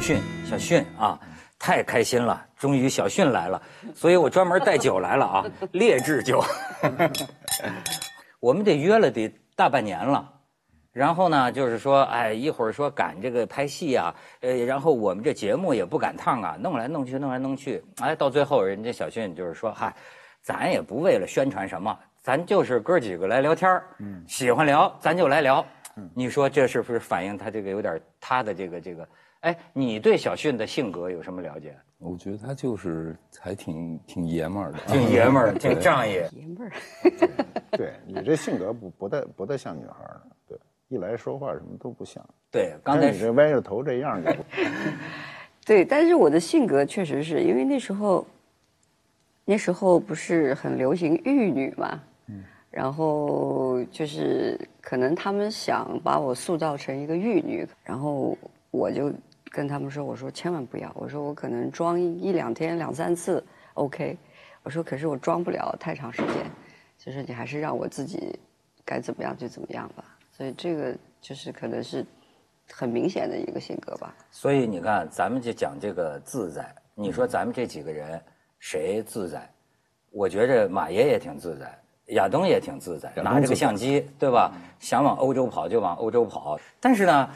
周迅小迅啊，太开心了，终于小迅来了，所以我专门带酒来了啊，劣质酒。我们得约了得大半年了，然后呢，就是说，哎，一会儿说赶这个拍戏啊，呃，然后我们这节目也不赶趟啊，弄来弄去，弄来弄去，哎，到最后人家小迅就是说，嗨，咱也不为了宣传什么，咱就是哥几个来聊天嗯，喜欢聊咱就来聊。嗯你说这是不是反映他这个有点他的这个这个？哎，你对小迅的性格有什么了解？我觉得他就是还挺挺爷们儿的，挺爷们儿，挺 仗义。爷们儿，对你这性格不不太不太像女孩儿，对，一来说话什么都不像。对，刚才你这歪着头这样就。对，但是我的性格确实是因为那时候，那时候不是很流行玉女嘛，嗯，然后就是可能他们想把我塑造成一个玉女，然后我就。跟他们说，我说千万不要，我说我可能装一两天两三次，OK，我说可是我装不了太长时间，就是你还是让我自己该怎么样就怎么样吧。所以这个就是可能是很明显的一个性格吧。所以你看，咱们就讲这个自在。你说咱们这几个人谁自在？我觉着马爷也挺自在，亚东也挺自在，拿着个相机，对吧？想往欧洲跑就往欧洲跑。但是呢。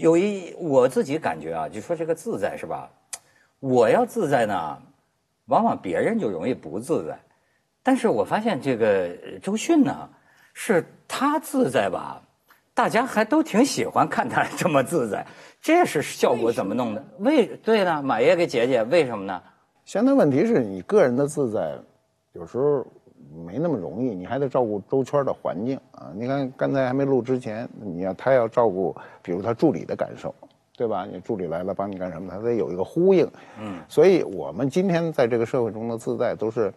有一我自己感觉啊，就说这个自在是吧？我要自在呢，往往别人就容易不自在。但是我发现这个周迅呢，是他自在吧，大家还都挺喜欢看他这么自在。这是效果怎么弄的？为对呢，马爷给解解为什么呢？现在问题是你个人的自在，有时候。没那么容易，你还得照顾周圈的环境啊！你看刚才还没录之前，你要他要照顾，比如他助理的感受，对吧？你助理来了帮你干什么，他得有一个呼应。嗯，所以我们今天在这个社会中的自在，都是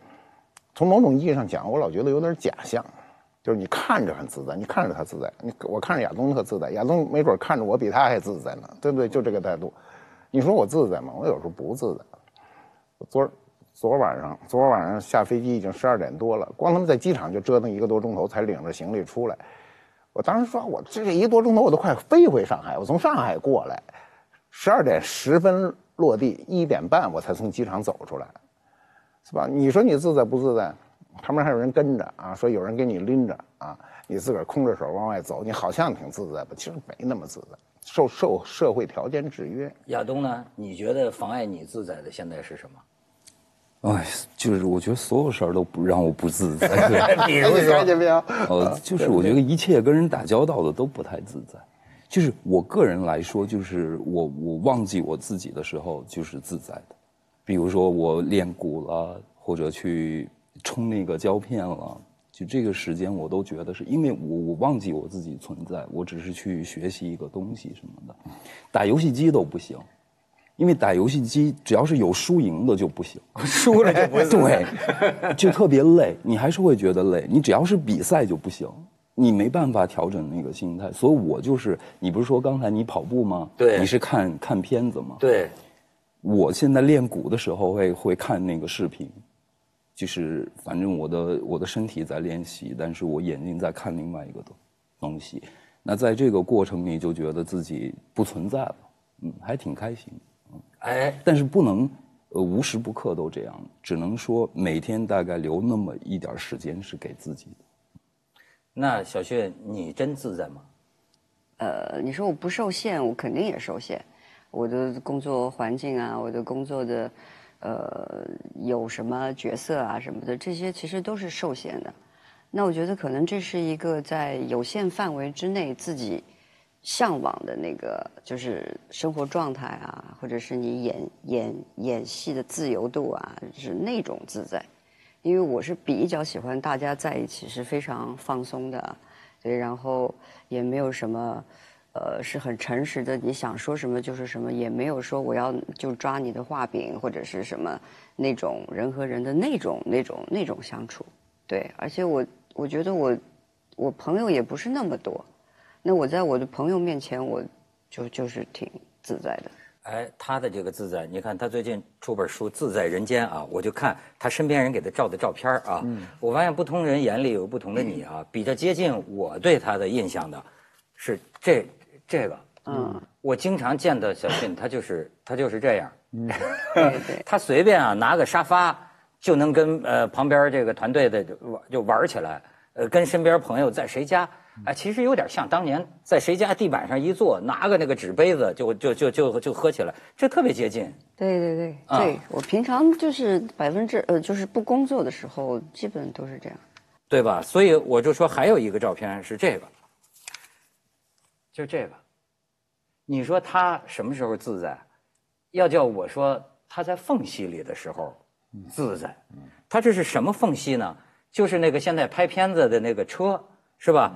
从某种意义上讲，我老觉得有点假象，就是你看着很自在，你看着他自在，你我看着亚东特自在，亚东没准看着我比他还自在呢，对不对？就这个态度，你说我自在吗？我有时候不自在。我昨儿。昨晚上，昨晚上下飞机已经十二点多了，光他们在机场就折腾一个多钟头，才领着行李出来。我当时说，我这一个多钟头我都快飞回上海，我从上海过来，十二点十分落地，一点半我才从机场走出来，是吧？你说你自在不自在？旁边还有人跟着啊，说有人给你拎着啊，你自个儿空着手往外走，你好像挺自在吧？其实没那么自在，受受社会条件制约。亚东呢？你觉得妨碍你自在的现在是什么？哎，就是我觉得所有事儿都不让我不自在。比如说，呃，就是我觉得一切跟人打交道的都不太自在。就是我个人来说，就是我我忘记我自己的时候，就是自在的。比如说我练鼓了，或者去冲那个胶片了，就这个时间我都觉得是因为我我忘记我自己存在，我只是去学习一个东西什么的。打游戏机都不行。因为打游戏机，只要是有输赢的就不行，输了就不行，对，就特别累，你还是会觉得累。你只要是比赛就不行，你没办法调整那个心态。所以我就是，你不是说刚才你跑步吗？对，你是看看片子吗？对，我现在练鼓的时候会会看那个视频，就是反正我的我的身体在练习，但是我眼睛在看另外一个东东西。那在这个过程里，就觉得自己不存在了，嗯，还挺开心。哎，但是不能，呃，无时不刻都这样，只能说每天大概留那么一点时间是给自己的。那小旭，你真自在吗？呃，你说我不受限，我肯定也受限。我的工作环境啊，我的工作的，呃，有什么角色啊什么的，这些其实都是受限的。那我觉得可能这是一个在有限范围之内自己。向往的那个就是生活状态啊，或者是你演演演戏的自由度啊，是那种自在。因为我是比较喜欢大家在一起是非常放松的，对，然后也没有什么，呃，是很诚实的，你想说什么就是什么，也没有说我要就抓你的画饼或者是什么那种人和人的那种那种那种相处，对，而且我我觉得我我朋友也不是那么多。那我在我的朋友面前，我就就是挺自在的。哎，他的这个自在，你看他最近出本书《自在人间》啊，我就看他身边人给他照的照片啊，嗯我发现不同人眼里有不同的你啊。比较接近我对他的印象的，是这这个嗯，我经常见到小迅，他就是他就是这样，对对，他随便啊拿个沙发就能跟呃旁边这个团队的就玩就玩起来，呃跟身边朋友在谁家，哎其实有点像当年在谁家地板上一坐，拿个那个纸杯子就就就就就喝起来，这特别接近。对对对啊对，我平常就是百分之呃，就是不工作的时候，基本都是这样。对吧？所以我就说还有一个照片是这个，就这个。你说他什么时候自在？要叫我说他在缝隙里的时候自在。他这是什么缝隙呢？就是那个现在拍片子的那个车，是吧？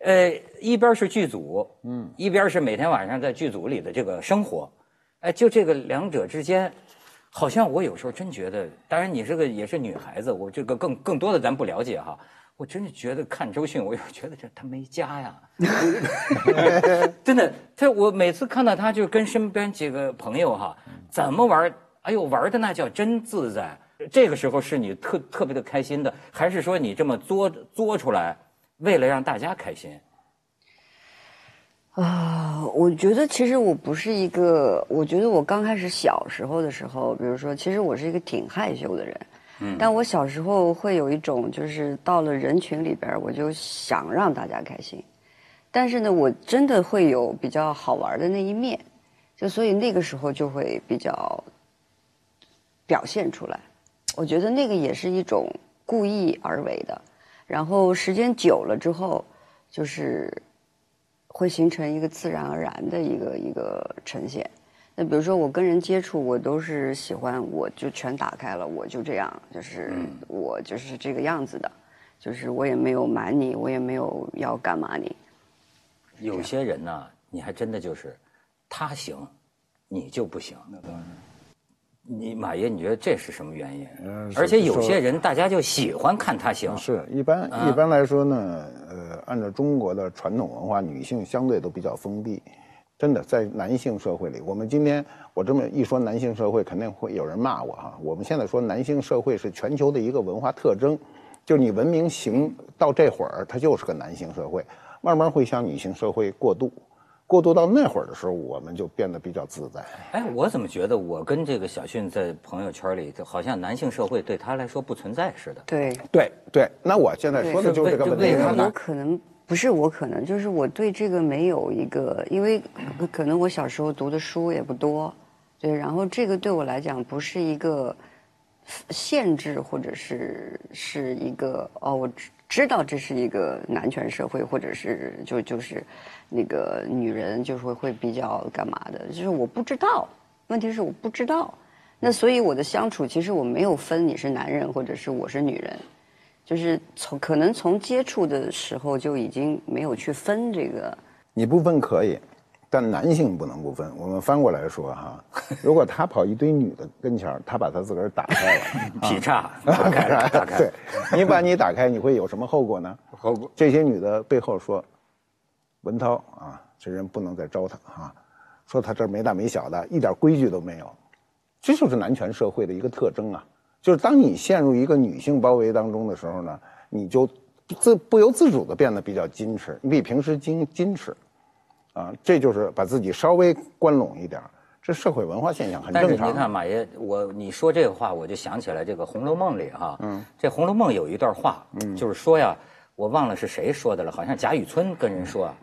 呃，一边是剧组，嗯，一边是每天晚上在剧组里的这个生活，哎，就这个两者之间，好像我有时候真觉得，当然你这个也是女孩子，我这个更更多的咱不了解哈。我真的觉得看周迅，我有觉得这他没家呀，真的，他我每次看到他就跟身边几个朋友哈，怎么玩，哎呦玩的那叫真自在。这个时候是你特特别的开心的，还是说你这么作作出来，为了让大家开心？啊，我觉得其实我不是一个，我觉得我刚开始小时候的时候，比如说，其实我是一个挺害羞的人，嗯，但我小时候会有一种，就是到了人群里边，我就想让大家开心，但是呢，我真的会有比较好玩的那一面，就所以那个时候就会比较表现出来，我觉得那个也是一种故意而为的，然后时间久了之后，就是。会形成一个自然而然的一个一个呈现。那比如说我跟人接触，我都是喜欢，我就全打开了，我就这样，就是我就是这个样子的，就是我也没有瞒你，我也没有要干嘛你。有些人呢，你还真的就是他行，你就不行。那当然。你马爷，你觉得这是什么原因？嗯而且有些人大家就喜欢看他行。是一般一般来说呢，呃，按照中国的传统文化，女性相对都比较封闭。真的，在男性社会里，我们今天我这么一说，男性社会肯定会有人骂我哈。我们现在说男性社会是全球的一个文化特征，就是你文明行到这会儿，它就是个男性社会，慢慢会向女性社会过渡，过渡到那会儿的时候，我们就变得比较自在。哎，我怎么觉得我跟这个小迅在朋友圈里，就好像男性社会对他来说不存在似的。对，对对，那我现在说的就是这个问题对为什么我可能不是我可能就是我对这个没有一个，因为可可能我小时候读的书也不多，对，然后这个对我来讲不是一个限制，或者是是一个哦，我知知道这是一个男权社会，或者是就就是那个女人就是会会比较干嘛的，就是我不知道，问题是我不知道。那所以我的相处，其实我没有分你是男人或者是我是女人，就是从可能从接触的时候就已经没有去分这个。你不分可以，但男性不能不分。我们翻过来说哈，如果他跑一堆女的跟前儿，他把他自个儿打开了，劈叉 打开了，打开对。你把你打开，你会有什么后果呢？后果这些女的背后说，文涛啊，这人不能再招他啊，说他这儿没大没小的，一点规矩都没有，这就是男权社会的一个特征啊。就是当你陷入一个女性包围当中的时候呢，你就自不由自主的变得比较矜持，你比平时矜矜持，啊，这就是把自己稍微关拢一点这社会文化现象很正常但是。你看马爷，我你说这个话，我就想起来这个《红楼梦》里哈，嗯，这《红楼梦》有一段话，嗯，就是说呀，我忘了是谁说的了，好像贾雨村跟人说啊，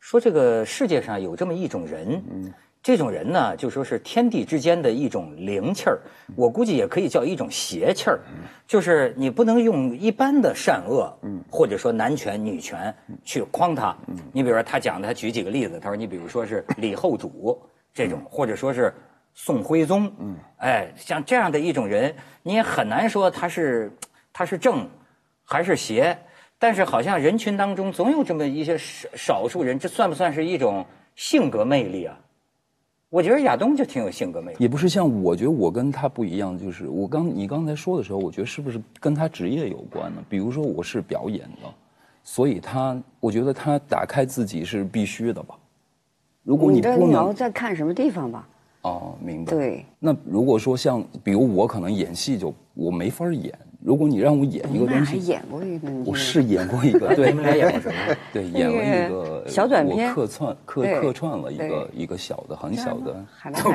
说这个世界上有这么一种人，嗯，这种人呢，就说是天地之间的一种灵气儿，我估计也可以叫一种邪气儿，就是你不能用一般的善恶，嗯，或者说男权女权去框他，嗯，你比如说他讲的，他举几个例子，他说你比如说是李后主这种，或者说是宋徽宗，嗯，哎，像这样的一种人，你也很难说他是他是正还是邪，但是好像人群当中总有这么一些少少数人，这算不算是一种性格魅力啊？我觉得亚东就挺有性格魅力。也不是像我觉得我跟他不一样，就是我刚你刚才说的时候，我觉得是不是跟他职业有关呢？比如说我是表演的，所以他我觉得他打开自己是必须的吧。如果你这不能你要在看什么地方吧？哦，明白。对，那如果说像比如我可能演戏就我没法演，如果你让我演一个东西，演过一个，我是演过一个，对你们俩演过什么？对，演了一个小短片我客串客客串了一个一个小的很小的，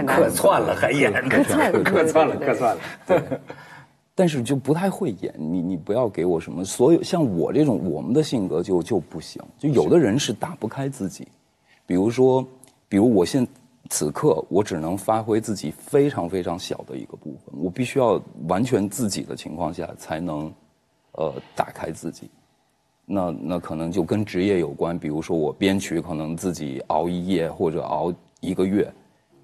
客串了还演，客串客串了，客串了。对但是就不太会演。你你不要给我什么，所有像我这种我们的性格就就不行。就有的人是打不开自己，比如说，比如我现此刻我只能发挥自己非常非常小的一个部分，我必须要完全自己的情况下才能，呃，打开自己。那那可能就跟职业有关，比如说我编曲可能自己熬一夜或者熬一个月，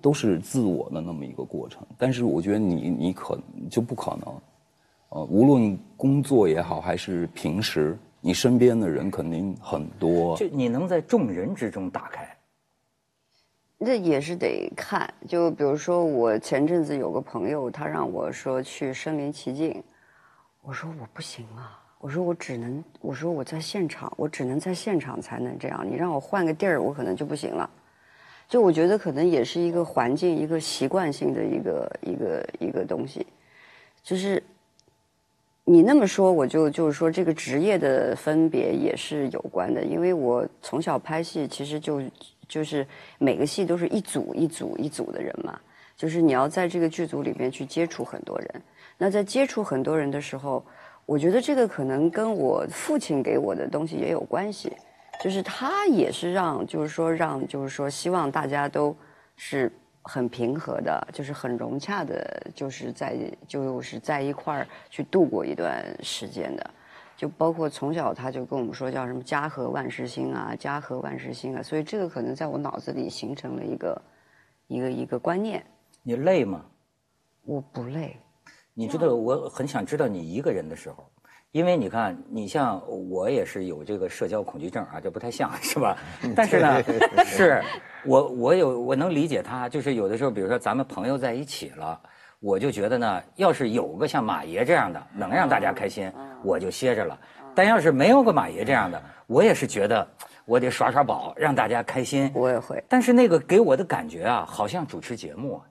都是自我的那么一个过程。但是我觉得你你可就不可能，呃，无论工作也好，还是平时，你身边的人肯定很多。就你能在众人之中打开，那也是得看，就比如说我前阵子有个朋友，他让我说去身临其境，我说我不行啊，我说我只能，我说我在现场，我只能在现场才能这样，你让我换个地儿，我可能就不行了。就我觉得可能也是一个环境，一个习惯性的一个一个一个东西，就是你那么说，我就就是说这个职业的分别也是有关的，因为我从小拍戏，其实就就是每个戏都是一组一组一组的人嘛，就是你要在这个剧组里面去接触很多人。那在接触很多人的时候，我觉得这个可能跟我父亲给我的东西也有关系，就是他也是让，就是说让，就是说希望大家都是很平和的，就是很融洽的，就是在就是在一块儿去度过一段时间的。就包括从小他就跟我们说叫什么“家和万事兴”啊，“家和万事兴”啊，所以这个可能在我脑子里形成了一个一个一个观念。你累吗？我不累，你知道，我很想知道你一个人的时候，因为你看，你像我也是有这个社交恐惧症啊，这不太像是吧？但是呢，是我我有我能理解他，就是有的时候，比如说咱们朋友在一起了，我就觉得呢，要是有个像马爷这样的，能让大家开心，我就歇着了。但要是没有个马爷这样的，我也是觉得我得耍耍宝，让大家开心。我也会。但是那个给我的感觉啊，好像主持节目啊，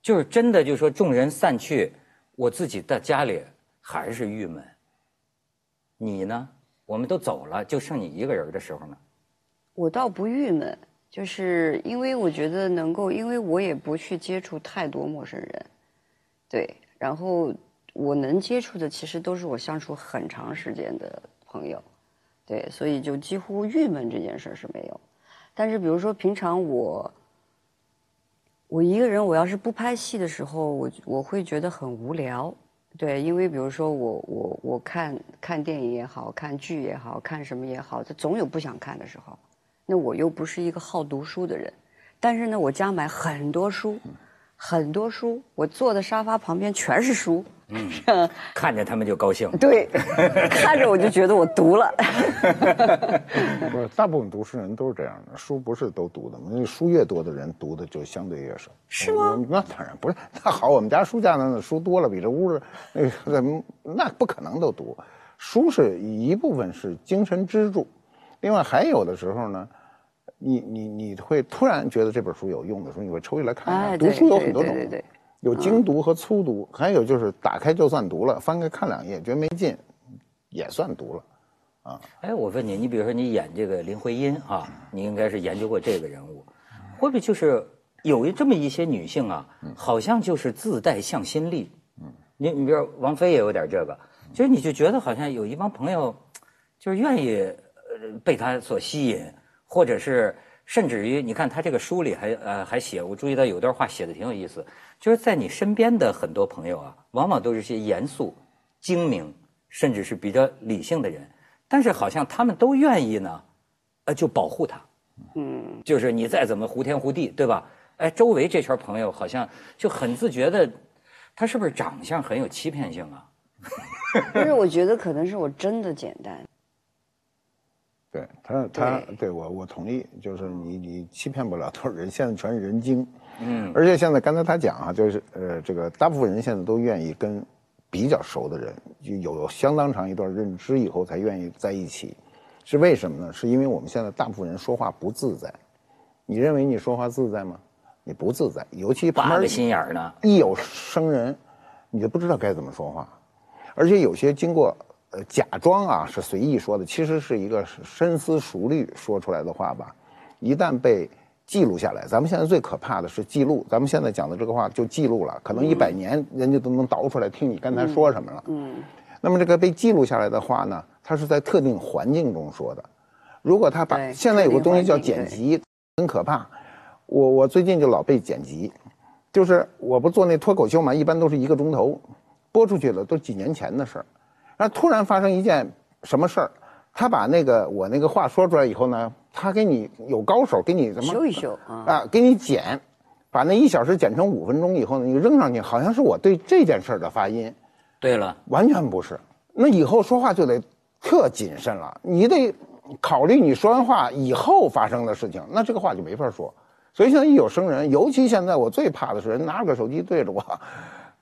就是真的，就是说众人散去，我自己在家里还是郁闷。你呢？我们都走了，就剩你一个人的时候呢？我倒不郁闷，就是因为我觉得能够，因为我也不去接触太多陌生人，对，然后我能接触的其实都是我相处很长时间的朋友，对，所以就几乎郁闷这件事是没有。但是比如说平常我，我一个人，我要是不拍戏的时候，我我会觉得很无聊。对，因为比如说我我我看看电影也好看剧也好看什么也好，它总有不想看的时候。那我又不是一个好读书的人，但是呢，我家买很多书，很多书，我坐的沙发旁边全是书。嗯，看着他们就高兴。对，看着我就觉得我读了。不是，大部分读书人都是这样的，书不是都读的嘛，那书越多的人读的就相对越少。是吗我那当然不是，那好，我们家书架上的书多了，比这屋子那个那不可能都读。书是一部分是精神支柱，另外还有的时候呢，你你你会突然觉得这本书有用的时候，你会抽起来看一看。哎，读书有很多种对对对，有精读和粗读，还有就是打开就算读了，翻开看两页觉得没劲，也算读了。啊哎，我问你，你比如说你演这个林徽因啊，你应该是研究过这个人物，会不会就是有这么一些女性啊，好像就是自带向心力？嗯，你你比如说王菲也有点这个，就是你就觉得好像有一帮朋友，就是愿意呃被她所吸引，或者是甚至于你看他这个书里还呃还写，我注意到有段话写的挺有意思，就是在你身边的很多朋友啊，往往都是些严肃、精明，甚至是比较理性的人。但是好像他们都愿意呢，呃，就保护他，嗯，就是你再怎么胡天胡地，对吧？哎，周围这圈朋友好像就很自觉的，他是不是长相很有欺骗性啊？但是我觉得可能是我真的简单。对他，他对对我我同意，就是你你欺骗不了多少人，现在全是人精，嗯，而且现在刚才他讲啊，就是呃，这个大部分人现在都愿意跟比较熟的人，就有相当长一段认知以后才愿意在一起，是为什么呢？是因为我们现在大部分人说话不自在，你认为你说话自在吗？你不自在，尤其旁边扒个心眼儿呢。一有生人，你就不知道该怎么说话。而且有些经过呃假装啊是随意说的，其实是一个深思熟虑说出来的话吧，一旦被记录下来，咱们现在最可怕的是记录。咱们现在讲的这个话就记录了，可能一百年人家都能倒出来听你刚才说什么了。嗯，那么这个被记录下来的话呢，它是在特定环境中说的。如果他把现在有个东西叫剪辑，很可怕。我我最近就老被剪辑，就是我不做那脱口秀嘛，一般都是一个钟头，播出去了都几年前的事儿，突然发生一件什么事儿，他把那个我那个话说出来以后呢，他给你有高手给你怎么修一修啊，啊，给你剪，把那一小时剪成五分钟以后呢，你扔上去，好像是我对这件事儿的发音，对了，完全不是。那以后说话就得特谨慎了，你得考虑你说完话以后发生的事情，那这个话就没法说。所以现在一有生人，尤其现在我最怕的是人拿着个手机对着我，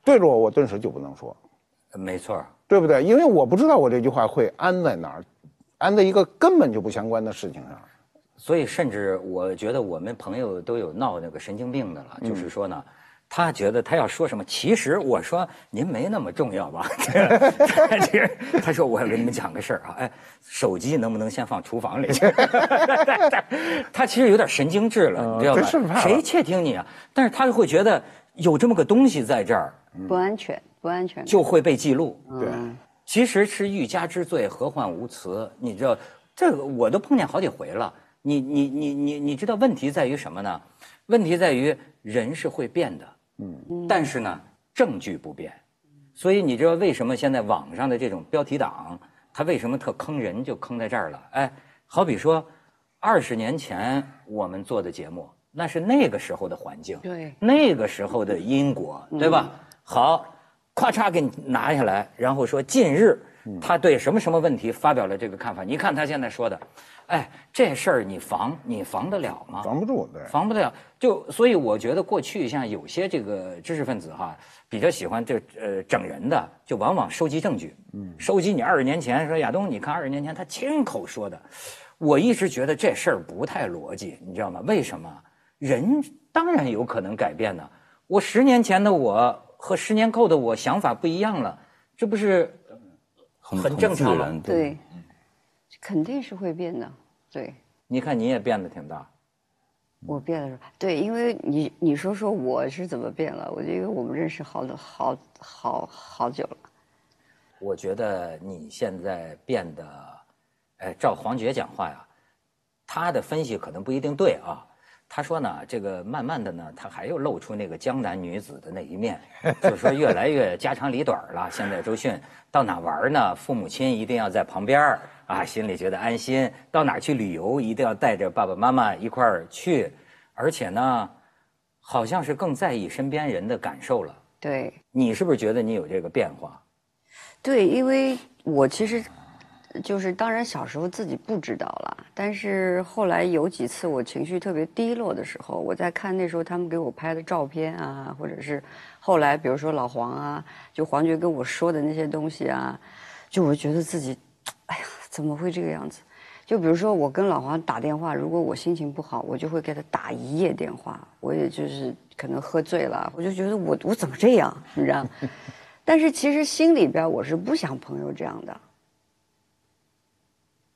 对着我，我顿时就不能说，没错。对不对？因为我不知道我这句话会安在哪儿，安在一个根本就不相关的事情上。所以，甚至我觉得我们朋友都有闹那个神经病的了，就是说呢，他觉得他要说什么，其实我说您没那么重要吧？他说我要跟你们讲个事儿啊，哎，手机能不能先放厨房里去？他其实有点神经质了，你知道这是怕吧？谁窃听你啊？但是他就会觉得有这么个东西在这儿，不安全，不安全。就会被记录。对，其实是欲加之罪，何患无辞？你知道，这个我都碰见好几回了。你你你你你知道问题在于什么呢？问题在于人是会变的，嗯，但是呢，证据不变。所以你知道为什么现在网上的这种标题党，他为什么特坑人，就坑在这儿了？哎，好比说，二十年前我们做的节目，那是那个时候的环境，对那个时候的因果，对吧？好，咔嚓给你拿下来，然后说近日他对什么什么问题发表了这个看法。你看他现在说的，哎，这事儿你防你防得了吗？防不住，对。防不了。就所以我觉得过去像有些这个知识分子哈，比较喜欢这呃整人的，就往往收集证据，嗯，收集你二十年前说亚东，你看二十年前他亲口说的，我一直觉得这事儿不太逻辑，你知道吗？为什么？人当然有可能改变呢。我十年前的我和十年后的我想法不一样了，这不是很很正常吗，对，肯定是会变的。对，你看你也变得挺大，我变了是吧？对，因为你你说说我是怎么变了？我觉得我们认识好多好好好久了。我觉得你现在变得，哎，照黄觉讲话呀，他的分析可能不一定对啊。他说呢，这个慢慢的呢，他还又露出那个江南女子的那一面，就是说越来越家长里短了。现在周迅到哪玩呢？父母亲一定要在旁边儿啊，心里觉得安心。到哪儿去旅游，一定要带着爸爸妈妈一块儿去，而且呢，好像是更在意身边人的感受了。对你是不是觉得你有这个变化？对，因为我其实就是当然小时候自己不知道啦，但是后来有几次我情绪特别低落的时候，我在看那时候他们给我拍的照片啊，或者是后来比如说老黄啊，就黄觉跟我说的那些东西啊，就我觉得自己，哎呀，怎么会这个样子？就比如说我跟老黄打电话，如果我心情不好，我就会给他打一夜电话，我也就是可能喝醉了，我就觉得我我怎么这样，你知道？但是其实心里边我是不想朋友这样的，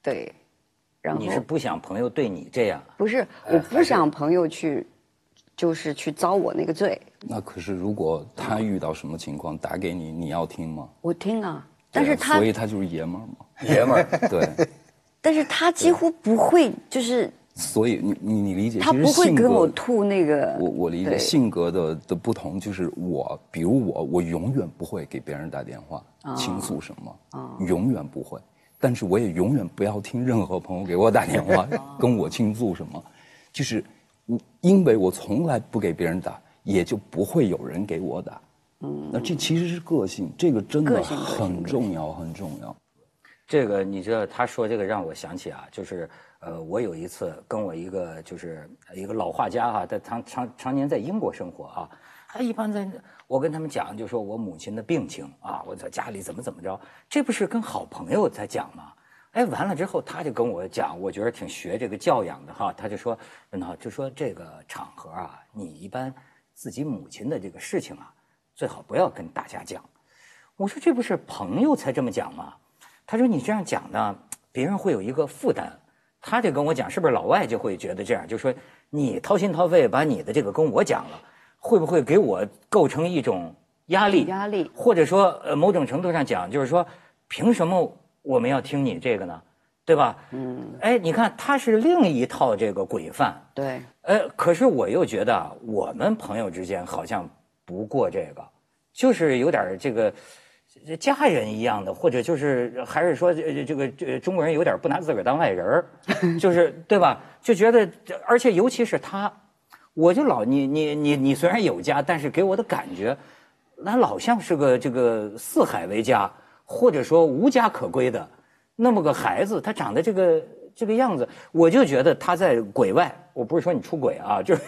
对，然后你是不想朋友对你这样？不是我不想朋友去，就是去遭我那个罪，那可是如果他遇到什么情况打给你，你要听吗？我听啊，但是他所以他就是爷们儿嘛。爷们儿，对，但是他几乎不会，就是所以你你你理解，他不会跟我吐那个，我我理解性格的的不同，就是我，比如我，我永远不会给别人打电话哦倾诉什么，永远不会。但是我也永远不要听任何朋友给我打电话 跟我倾诉什么，就是我因为我从来不给别人打，也就不会有人给我打。嗯，那这其实是个性，这个真的很重要，很重要。这个你知道，他说这个让我想起啊，就是呃，我有一次跟我一个就是一个老画家哈、他常常常年在英国生活啊，他一般在我跟他们讲，就说我母亲的病情啊，我在家里怎么怎么着，这不是跟好朋友在讲吗？哎，完了之后他就跟我讲，我觉得挺学这个教养的哈，他就说，那就说这个场合啊，你一般自己母亲的这个事情啊，最好不要跟大家讲。我说这不是朋友才这么讲吗？他说你这样讲呢，别人会有一个负担。他就跟我讲，是不是老外就会觉得这样？就说你掏心掏肺把你的这个跟我讲了，会不会给我构成一种压力？压力，或者说呃，某种程度上讲，就是说，凭什么我们要听你这个呢？对吧？嗯。哎，你看，他是另一套这个规范。对。呃，可是我又觉得我们朋友之间好像不过这个，就是有点这个。家人一样的，或者就是还是说，这个这中国人有点不拿自个儿当外人儿，就是对吧？就觉得，而且尤其是他，我就老你你你你虽然有家，但是给我的感觉，那老像是个这个四海为家，或者说无家可归的那么个孩子，他长得这个这个样子，我就觉得他在鬼外。我不是说你出轨啊，就是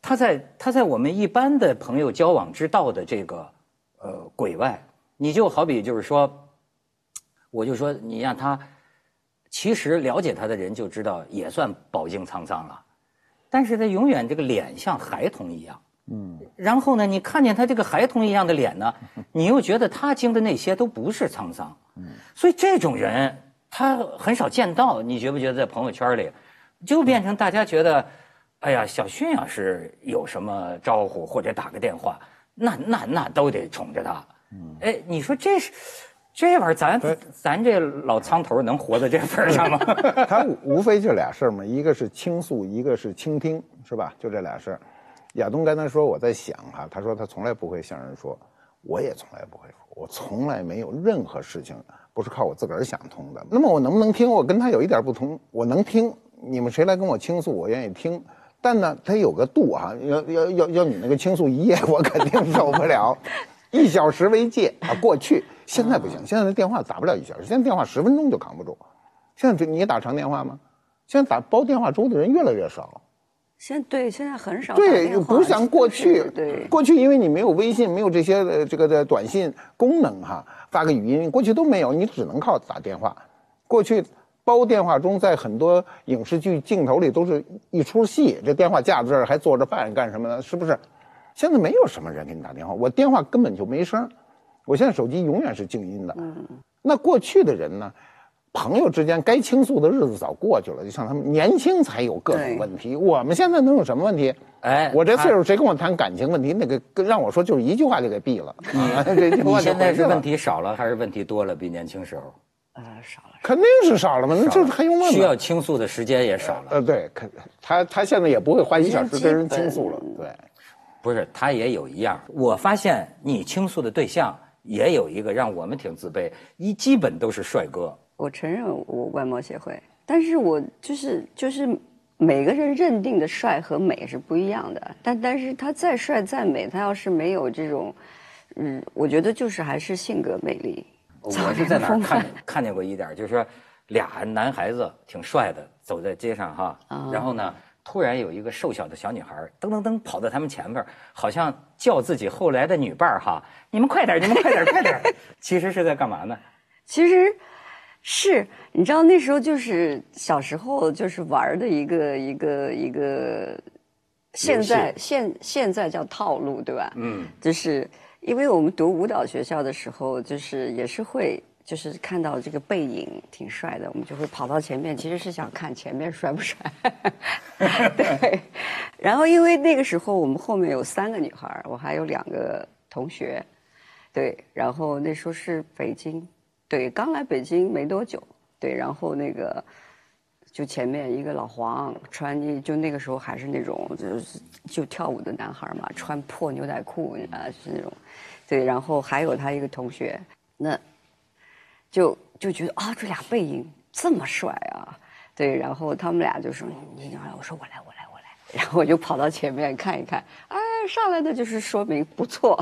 他在他在我们一般的朋友交往之道的这个呃鬼外。你就好比就是说，我就说你让他，其实了解他的人就知道也算饱经沧桑了，但是他永远这个脸像孩童一样，嗯，然后呢，你看见他这个孩童一样的脸呢，你又觉得他经的那些都不是沧桑，嗯，所以这种人他很少见到，你觉不觉得在朋友圈里，就变成大家觉得，哎呀，小迅要是有什么招呼或者打个电话，那那那都得宠着他。嗯。哎，你说这是这玩意儿，咱咱这老苍头能活到这份上吗？他无非就俩事儿嘛，一个是倾诉，一个是倾听，是吧？就这俩事儿。亚东刚才说我在想哈，他说他从来不会向人说，我也从来不会说，我从来没有任何事情不是靠我自个儿想通的。那么我能不能听？我跟他有一点不同，我能听。你们谁来跟我倾诉，我愿意听。但呢，他有个度哈，要要要要你那个倾诉一夜，我肯定受不了。一小时为界啊，过去现在不行，现在的电话打不了一小时，现在电话十分钟就扛不住。现在你打长电话吗？现在打煲电话粥的人越来越少。现对现在很少。对，不像过去。对。过去因为你没有微信，没有这些这个的短信功能哈，发个语音过去都没有，你只能靠打电话。过去煲电话粥，在很多影视剧镜头里都是一出戏，这电话架在这儿还做着饭干什么呢？是不是？现在没有什么人给你打电话，我电话根本就没声我现在手机永远是静音的。嗯，那过去的人呢，朋友之间该倾诉的日子早过去了，就像他们年轻才有各种问题。我们现在能有什么问题？哎，我这岁数谁跟我谈感情问题？那个让我说就是一句话就给毙 了。你现在是问题少了还是问题多了？比年轻时候？呃，少了。肯定是少了嘛，那就是还用问？需要倾诉的时间也少了。呃，对，肯他他现在也不会花一小时跟人倾诉了。对。不是，他也有一样。我发现你倾诉的对象也有一个让我们挺自卑，一基本都是帅哥。我承认我外貌协会，但是我就是就是每个人认定的帅和美是不一样的。但但是他再帅再美，他要是没有这种，嗯，我觉得就是还是性格魅力。我是在哪儿看看见过一点，就是说俩男孩子挺帅的走在街上哈，然后呢。突然有一个瘦小的小女孩噔噔噔跑到他们前面，好像叫自己后来的女伴儿哈，你们快点，你们快点，快点！其实是在干嘛呢？其实，是你知道那时候就是小时候就是玩的一个一个一个，现在现现在叫套路对吧？嗯，就是因为我们读舞蹈学校的时候，就是也是会。就是看到这个背影挺帅的，我们就会跑到前面，其实是想看前面帅不帅。对，然后因为那个时候我们后面有三个女孩，我还有两个同学，对，然后那时候是北京，对，刚来北京没多久，对，然后那个就前面一个老黄穿，就那个时候还是那种就是就跳舞的男孩嘛，穿破牛仔裤啊是那种，对，然后还有他一个同学，那。就就觉得啊，这俩背影这么帅啊，对，然后他们俩就说：“你来。”我说：“我来，我来，我来。”然后我就跑到前面看一看，哎，上来的就是说明不错。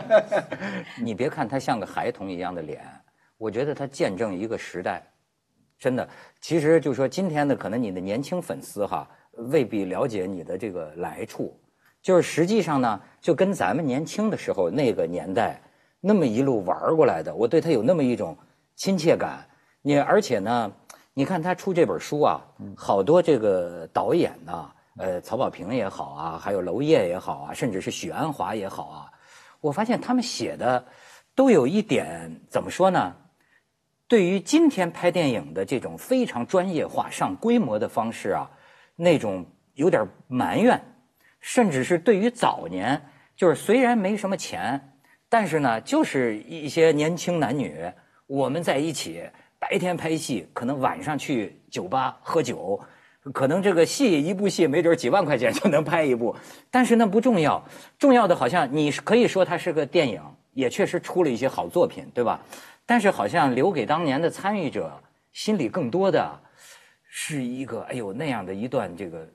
你别看他像个孩童一样的脸，我觉得他见证一个时代，真的。其实就说今天的可能你的年轻粉丝哈，未必了解你的这个来处，就是实际上呢，就跟咱们年轻的时候那个年代。那么一路玩过来的，我对他有那么一种亲切感。你而且呢，你看他出这本书啊，好多这个导演呢，呃，曹保平也好啊，还有娄烨也好啊，甚至是许鞍华也好啊，我发现他们写的都有一点怎么说呢？对于今天拍电影的这种非常专业化、上规模的方式啊，那种有点埋怨，甚至是对于早年，就是虽然没什么钱，但是呢，就是一些年轻男女，我们在一起白天拍戏，可能晚上去酒吧喝酒，可能这个戏一部戏没准几万块钱就能拍一部，但是那不重要，重要的好像你可以说它是个电影，也确实出了一些好作品，对吧？但是好像留给当年的参与者心里更多的，是一个哎呦那样的一段这个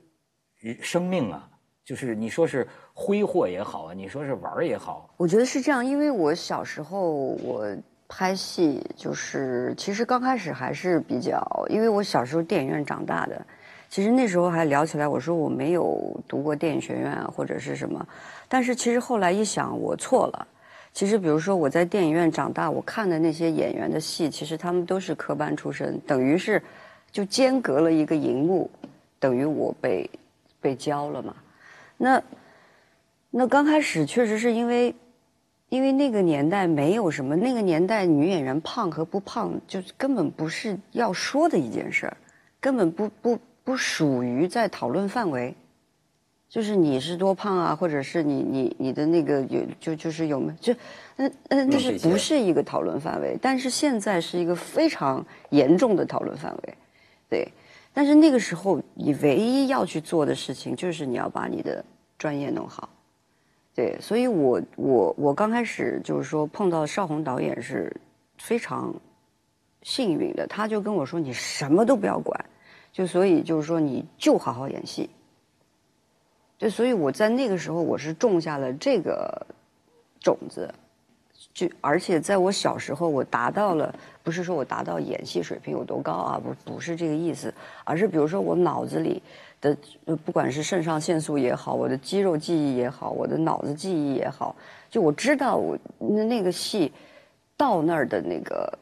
生命啊，就是你说是挥霍也好啊，你说是玩也好，我觉得是这样，因为我小时候我拍戏就是其实刚开始还是比较，因为我小时候电影院长大的，其实那时候还聊起来，我说我没有读过电影学院或者是什么，但是其实后来一想，我错了。其实，比如说我在电影院长大，我看的那些演员的戏，其实他们都是科班出身，等于是就间隔了一个荧幕，等于我被被教了嘛。那那刚开始确实是因为因为那个年代没有什么，那个年代女演员胖和不胖，就根本不是要说的一件事儿，根本不不不属于在讨论范围。就是你是多胖啊，或者是你你你的那个有就就是有没就，那那那是不是一个讨论范围？但是现在是一个非常严重的讨论范围，对。但是那个时候你唯一要去做的事情就是你要把你的专业弄好，对。所以我我我刚开始就是说碰到邵红导演是非常幸运的，他就跟我说你什么都不要管，就所以就是说你就好好演戏。就所以我在那个时候，我是种下了这个种子，就而且在我小时候，我达到了，不是说我达到演戏水平有多高啊，不不是这个意思，而是比如说我脑子里的，不管是肾上腺素也好，我的肌肉记忆也好，我的脑子记忆也好，就我知道我那那个戏到那儿的那个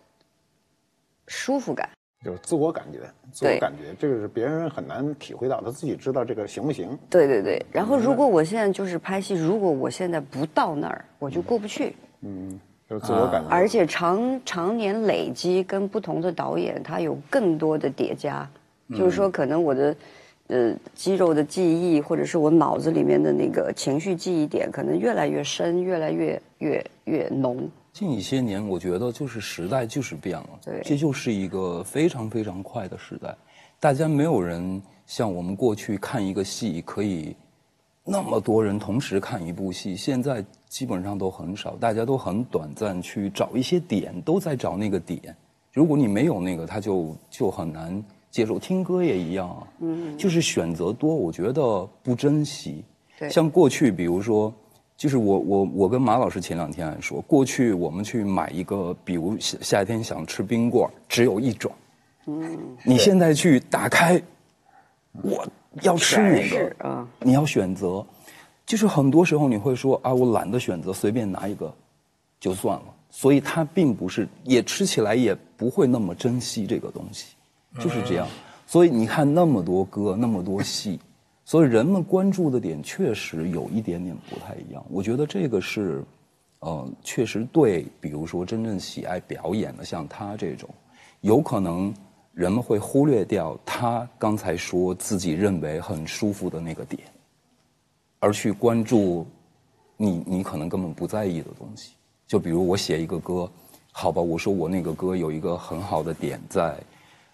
舒服感。就是自我感觉，自我感觉，这个是别人很难体会到，他自己知道这个行不行？对对对。然后，如果我现在就是拍戏，如果我现在不到那儿，我就过不去。嗯，就是自我感觉。而且常常年累积，跟不同的导演，他有更多的叠加。就是说，可能我的呃肌肉的记忆，或者是我脑子里面的那个情绪记忆点，可能越来越深，越来越越越浓。近一些年，我觉得就是时代就是变了，对，这就是一个非常非常快的时代。大家没有人像我们过去看一个戏可以那么多人同时看一部戏，现在基本上都很少，大家都很短暂去找一些点，都在找那个点。如果你没有那个，他就就很难接受。听歌也一样啊，嗯，就是选择多，我觉得不珍惜。对，像过去，比如说。就是我我我跟马老师前两天还说，过去我们去买一个，比如夏夏天想吃冰棍只有一种。嗯。你现在去打开，我要吃哪个？啊。你要选择，就是很多时候你会说啊，我懒得选择，随便拿一个就算了。所以它并不是，也吃起来也不会那么珍惜这个东西，就是这样。所以你看那么多歌，那么多戏。所以人们关注的点确实有一点点不太一样。我觉得这个是，呃，确实对。比如说真正喜爱表演的，像他这种，有可能人们会忽略掉他刚才说自己认为很舒服的那个点，而去关注你你可能根本不在意的东西。就比如我写一个歌，好吧，我说我那个歌有一个很好的点在，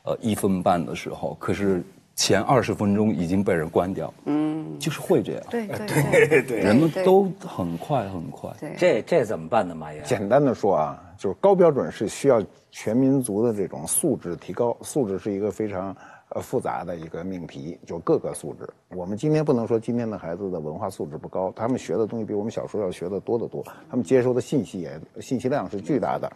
呃，一分半的时候，可是。前二十分钟已经被人关掉，嗯，就是会这样，对对对，人们都很快很快，这这怎么办呢？马爷，简单的说啊，就是高标准是需要全民族的这种素质提高，素质是一个非常呃复杂的一个命题，就各个素质。我们今天不能说今天的孩子的文化素质不高，他们学的东西比我们小时候要学的多得多，他们接收的信息也信息量是巨大的。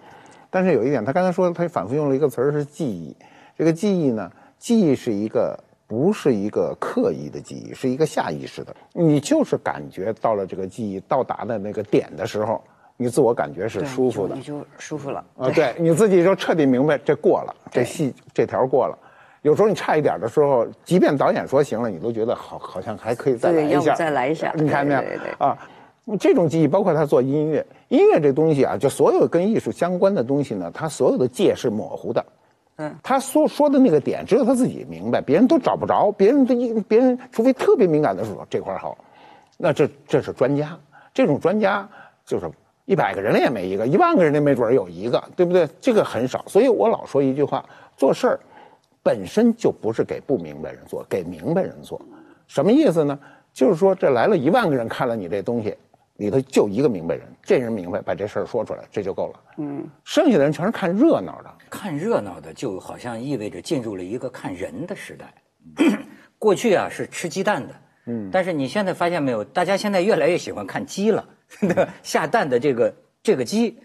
但是有一点，他刚才说他反复用了一个词儿是记忆，这个记忆呢，记忆是一个。不是一个刻意的记忆，是一个下意识的。你就是感觉到了这个记忆到达的那个点的时候，你自我感觉是舒服的，你就舒服了啊！对，你自己就彻底明白这过了，这戏这条过了。有时候你差一点的时候，即便导演说行了，你都觉得好，好像还可以再来一下，再来一下。你看没有啊？这种记忆包括他做音乐，音乐这东西啊，就所有跟艺术相关的东西呢，他所有的界是模糊的。嗯，他说说的那个点，只有他自己明白，别人都找不着。别人都一别人，除非特别敏感的时候这块好，那这这是专家。这种专家就是一百个人里也没一个，一万个人里没准有一个，对不对？这个很少。所以我老说一句话：做事儿本身就不是给不明白人做，给明白人做。什么意思呢？就是说，这来了一万个人看了你这东西，里头就一个明白人，这人明白，把这事儿说出来，这就够了。嗯，剩下的人全是看热闹的。看热闹的就好像意味着进入了一个看人的时代。过去啊是吃鸡蛋的，嗯，但是你现在发现没有，大家现在越来越喜欢看鸡了，下蛋的这个这个鸡，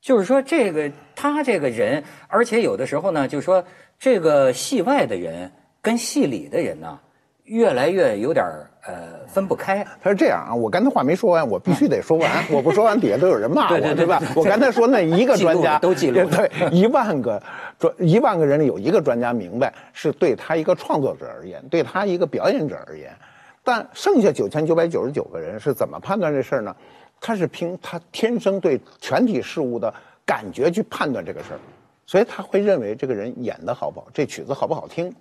就是说这个他这个人，而且有的时候呢，就是说这个戏外的人跟戏里的人呢。越来越有点呃分不开。他是这样啊，我刚才话没说完，我必须得说完。我不说完，底下都有人骂 我，对吧？我刚才说那一个专家都记录，对，一万个专一万个人里有一个专家明白，是对他一个创作者而言，对他一个表演者而言。但剩下九千九百九十九个人是怎么判断这事儿呢？他是凭他天生对全体事物的感觉去判断这个事儿，所以他会认为这个人演的好不好，这曲子好不好听。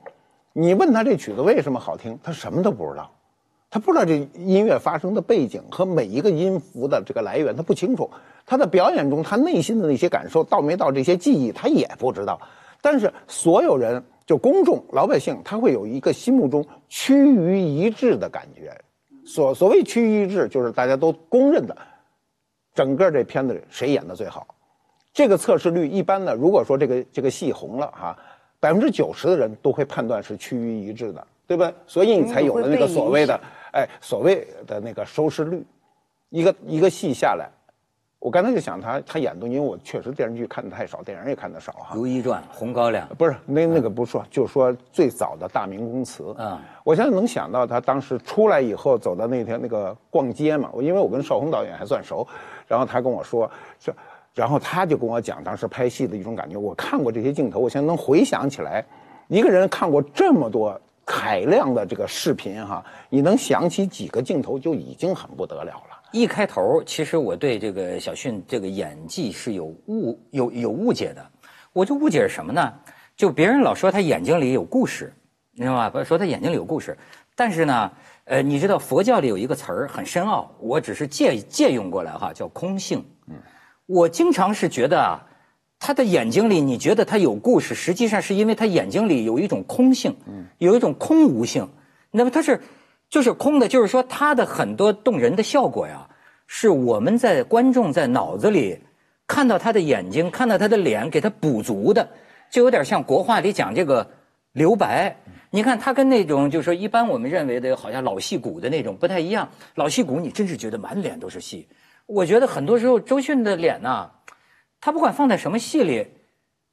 你问他这曲子为什么好听，他什么都不知道，他不知道这音乐发生的背景和每一个音符的这个来源，他不清楚。他的表演中，他内心的那些感受到没到这些记忆，他也不知道。但是所有人，就公众老百姓，他会有一个心目中趋于一致的感觉。所所谓趋于一致，就是大家都公认的，整个这片子里谁演的最好。这个测试率一般呢，如果说这个这个戏红了哈。百分之九十的人都会判断是趋于一致的，对吧？所以你才有了那个所谓的，哎，所谓的那个收视率。一个一个戏下来，我刚才就想他他演的，因为我确实电视剧看的太少，电影也看的少哈。《如懿传》《红高粱》不是那那个不说，就说最早的大明宫词啊。我现在能想到他当时出来以后走到那天那个逛街嘛，因为我跟邵红导演还算熟，然后他跟我说这。然后他就跟我讲当时拍戏的一种感觉。我看过这些镜头，我现在能回想起来，一个人看过这么多海量的这个视频哈，你能想起几个镜头就已经很不得了了。一开头，其实我对这个小迅这个演技是有误有有误解的，我就误解是什么呢？就别人老说他眼睛里有故事，你知道吧？说他眼睛里有故事，但是呢，呃，你知道佛教里有一个词儿很深奥，我只是借借用过来哈，叫空性。嗯。我经常是觉得啊，他的眼睛里，你觉得他有故事，实际上是因为他眼睛里有一种空性，嗯有一种空无性。那么他是就是空的，就是说他的很多动人的效果呀，是我们在观众在脑子里看到他的眼睛，看到他的脸，给他补足的，就有点像国画里讲这个留白。你看他跟那种就是说一般我们认为的好像老戏骨的那种不太一样，老戏骨你真是觉得满脸都是戏。我觉得很多时候周迅的脸呐，他不管放在什么戏里，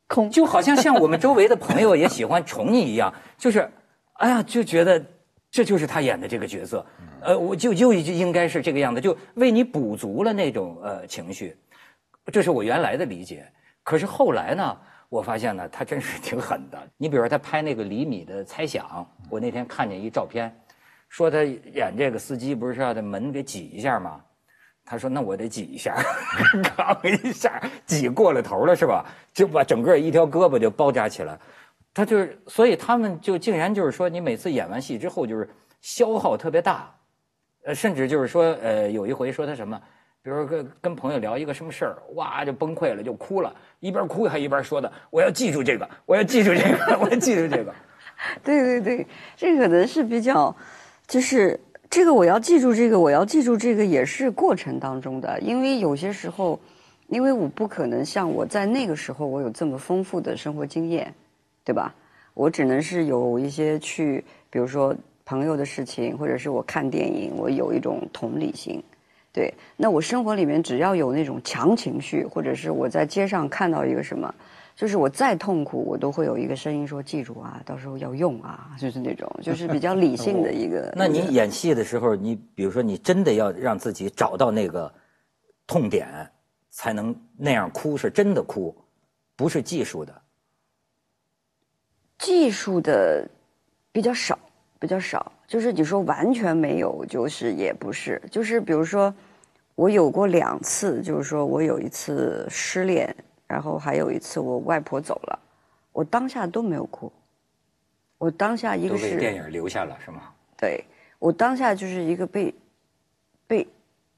空就好像像我们周围的朋友也喜欢宠你一样，就是，哎呀，就觉得这就是他演的这个角色，呃，我就就应该是这个样子，就为你补足了那种呃情绪，这是我原来的理解。可是后来呢，我发现呢，他真是挺狠的。你比如说他拍那个李米的猜想，我那天看见一照片，说他演这个司机不是要在门给挤一下吗？他说：“那我得挤一下，扛一下，挤过了头了是吧？就把整个一条胳膊就包扎起来。他就是，所以他们就竟然就是说，你每次演完戏之后就是消耗特别大，呃，甚至就是说，呃，有一回说他什么，比如说跟跟朋友聊一个什么事儿，哇就崩溃了，就哭了，一边哭还一边说的，我要记住这个，我要记住这个，我要记住这个。对对对，这可能是比较，就是。”这个我要记住，这个我要记住，这个也是过程当中的。因为有些时候，因为我不可能像我在那个时候我有这么丰富的生活经验，对吧？我只能是有一些去，比如说朋友的事情，或者是我看电影，我有一种同理心。对，那我生活里面只要有那种强情绪，或者是我在街上看到一个什么。就是我再痛苦，我都会有一个声音说：“记住啊，到时候要用啊。”就是那种，就是比较理性的 一个。那你演戏的时候，你比如说，你真的要让自己找到那个痛点，才能那样哭，是真的哭，不是技术的。技术的比较少，比较少。就是你说完全没有，就是也不是。就是比如说，我有过两次，就是说我有一次失恋，然后还有一次我外婆走了，我当下都没有哭。我当下一个是被电影留下了是吗？对我当下就是一个被被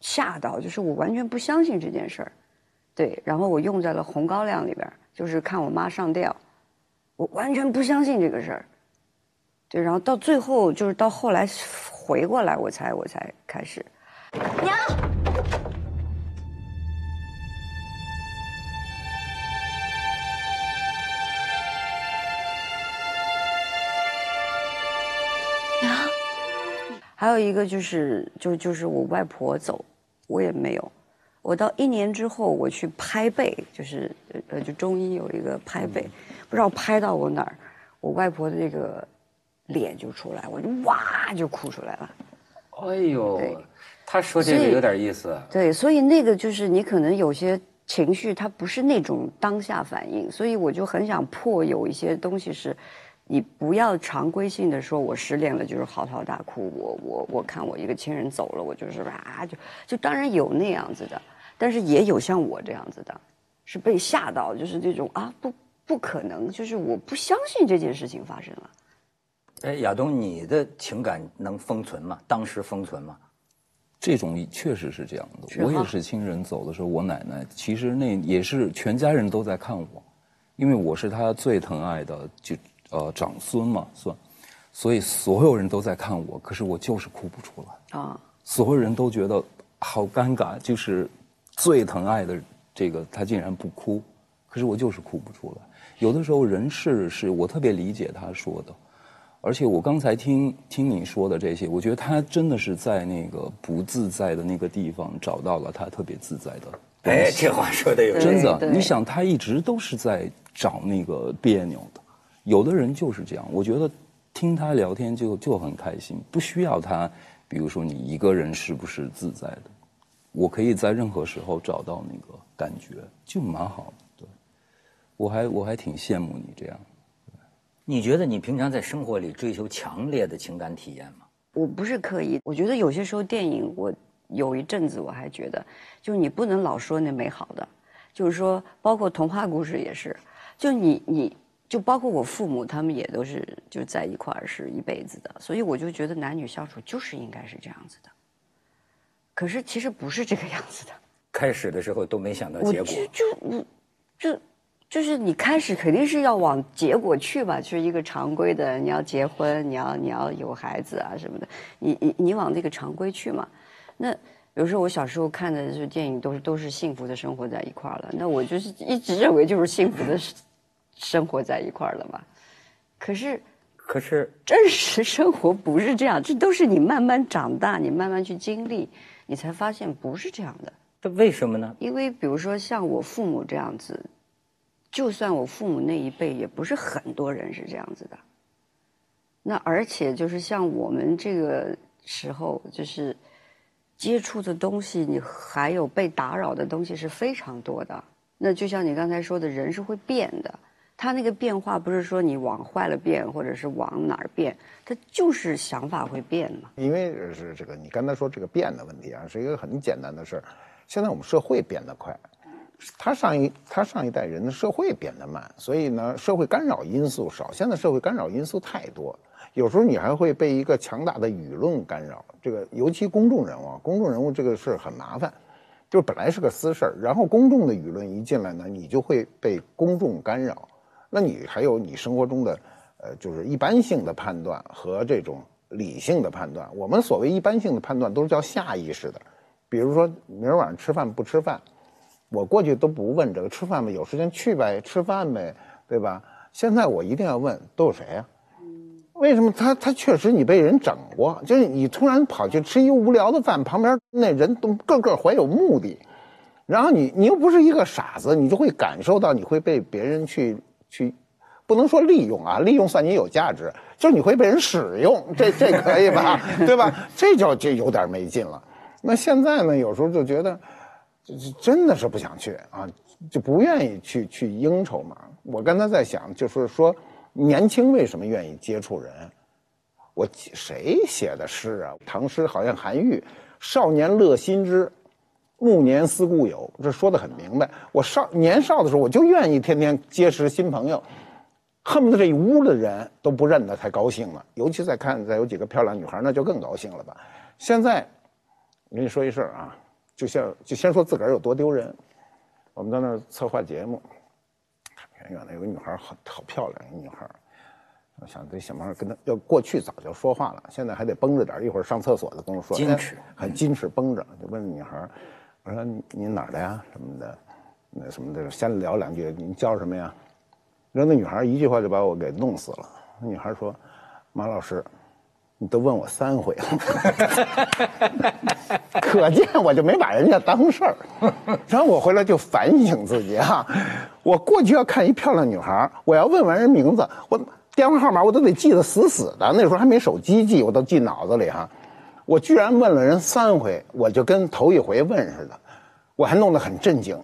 吓到，就是我完全不相信这件事儿，对，然后我用在了红高粱里边，就是看我妈上吊，我完全不相信这个事儿，对，然后到最后就是到后来回过来，我才我才开始，还有一个就是就就是我外婆走，我也没有。我到一年之后，我去拍背，就是呃呃，就中医有一个拍背，不知道拍到我哪儿，我外婆的那个脸就出来，我就哇就哭出来了。哎呦，他说这个有点意思。对，所以那个就是你可能有些情绪，它不是那种当下反应，所以我就很想破有一些东西是，你不要常规性的说，我失恋了就是嚎啕大哭，我我我看我一个亲人走了，我就是啊就就当然有那样子的，但是也有像我这样子的，是被吓到，就是这种啊不不可能，就是我不相信这件事情发生了。哎，亚东，你的情感能封存吗？当时封存吗？这种确实是这样的。我也是亲人走的时候，我奶奶其实那也是全家人都在看我，因为我是她最疼爱的就呃长孙嘛算，所以所有人都在看我，可是我就是哭不出来。啊，所有人都觉得好尴尬，就是最疼爱的这个他竟然不哭，可是我就是哭不出来。有的时候人事是我特别理解他说的，而且我刚才听听你说的这些，我觉得他真的是在那个不自在的那个地方找到了他特别自在的。哎，这话说的有对真的，你想他一直都是在找那个别扭的，有的人就是这样。我觉得听他聊天就就很开心，不需要他，比如说你一个人是不是自在的，我可以在任何时候找到那个感觉，就蛮好的。对，我还我还挺羡慕你这样。你觉得你平常在生活里追求强烈的情感体验吗？我不是刻意，我觉得有些时候电影，我有一阵子我还觉得，就是你不能老说那美好的，就是说，包括童话故事也是，就你你就包括我父母，他们也都是就在一块儿是一辈子的，所以我就觉得男女相处就是应该是这样子的。可是其实不是这个样子的，开始的时候都没想到结果就，就我就就是你开始肯定是要往结果去吧，就是一个常规的，你要结婚，你要你要有孩子啊什么的，你你你往那个常规去嘛。那比如说我小时候看的就是电影，都是都是幸福的生活在一块儿了，那我就是一直认为就是幸福的生生活在一块儿了嘛。可是可是真实生活不是这样，这都是你慢慢长大，你慢慢去经历，你才发现不是这样的。这为什么呢？因为比如说像我父母这样子，就算我父母那一辈，也不是很多人是这样子的。那而且就是像我们这个时候，就是接触的东西，你还有被打扰的东西是非常多的。那就像你刚才说的，人是会变的。他那个变化不是说你往坏了变，或者是往哪儿变，他就是想法会变嘛。因为是这个，你刚才说这个变的问题啊，是一个很简单的事儿。现在我们社会变得快，他上一他上一代人的社会变得慢，所以呢，社会干扰因素少。现在社会干扰因素太多，有时候你还会被一个强大的舆论干扰。这个尤其公众人物，公众人物这个事儿很麻烦，就本来是个私事儿，然后公众的舆论一进来呢，你就会被公众干扰。那你还有你生活中的，呃，就是一般性的判断和这种理性的判断。我们所谓一般性的判断都是叫下意识的，比如说明儿晚上吃饭不吃饭，我过去都不问这个吃饭吗有时间去呗，吃饭呗，对吧？现在我一定要问都有谁呀、为什么他他确实你被人整过？就是你突然跑去吃一无聊的饭，旁边那人都个个怀有目的，然后你你又不是一个傻子，你就会感受到你会被别人去去，不能说利用啊，利用算你有价值，就是你会被人使用，这这可以吧？对吧？这就就有点没劲了。那现在呢，有时候就觉得，真的是不想去啊，就不愿意去去应酬嘛。我刚才在想，就是说年轻为什么愿意接触人？我谁写的诗啊？唐诗好像韩愈“少年乐心知，暮年思故友，这说的很明白。我少年少的时候，我就愿意天天结识新朋友，恨不得这一屋的人都不认得才高兴呢。尤其再看再有几个漂亮女孩，那就更高兴了吧。现在，我跟你说一事儿啊，就像就先说自个儿有多丢人。我们在那儿策划节目，远远的有个女孩，好好漂亮，一个女孩。我想得想办法跟她，要过去早就说话了，现在还得绷着点，一会儿上厕所的跟我说，矜持，很矜持，绷着。就问女孩，我说你哪儿的呀？什么的，那什么的，先聊两句。你叫什么呀？然后那女孩一句话就把我给弄死了。那女孩说：“马老师，你都问我三回了。”可见我就没把人家当事儿。然后我回来就反省自己啊，我过去要看一漂亮女孩，我要问完人名字，我。电话号码我都得记得死死的，那时候还没手机记，我都记脑子里哈。我居然问了人三回，我就跟头一回问似的，我还弄得很正经，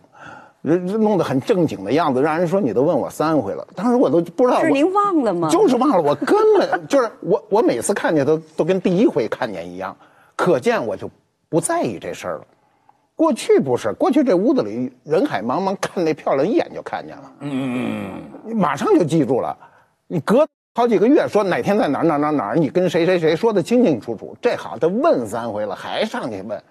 弄得很正经的样子，让人说你都问我三回了。当时我都不知道，是您忘了吗？就是忘了，我根本就是我，我每次看见都都跟第一回看见一样，可见我就不在意这事儿了。过去不是，过去这屋子里人海茫茫，看那漂亮一眼就看见了，嗯嗯嗯，马上就记住了。你隔好几个月说哪天在哪儿哪儿哪儿哪儿，你跟谁谁谁说的清清楚楚，这好，他问三回了还上去问，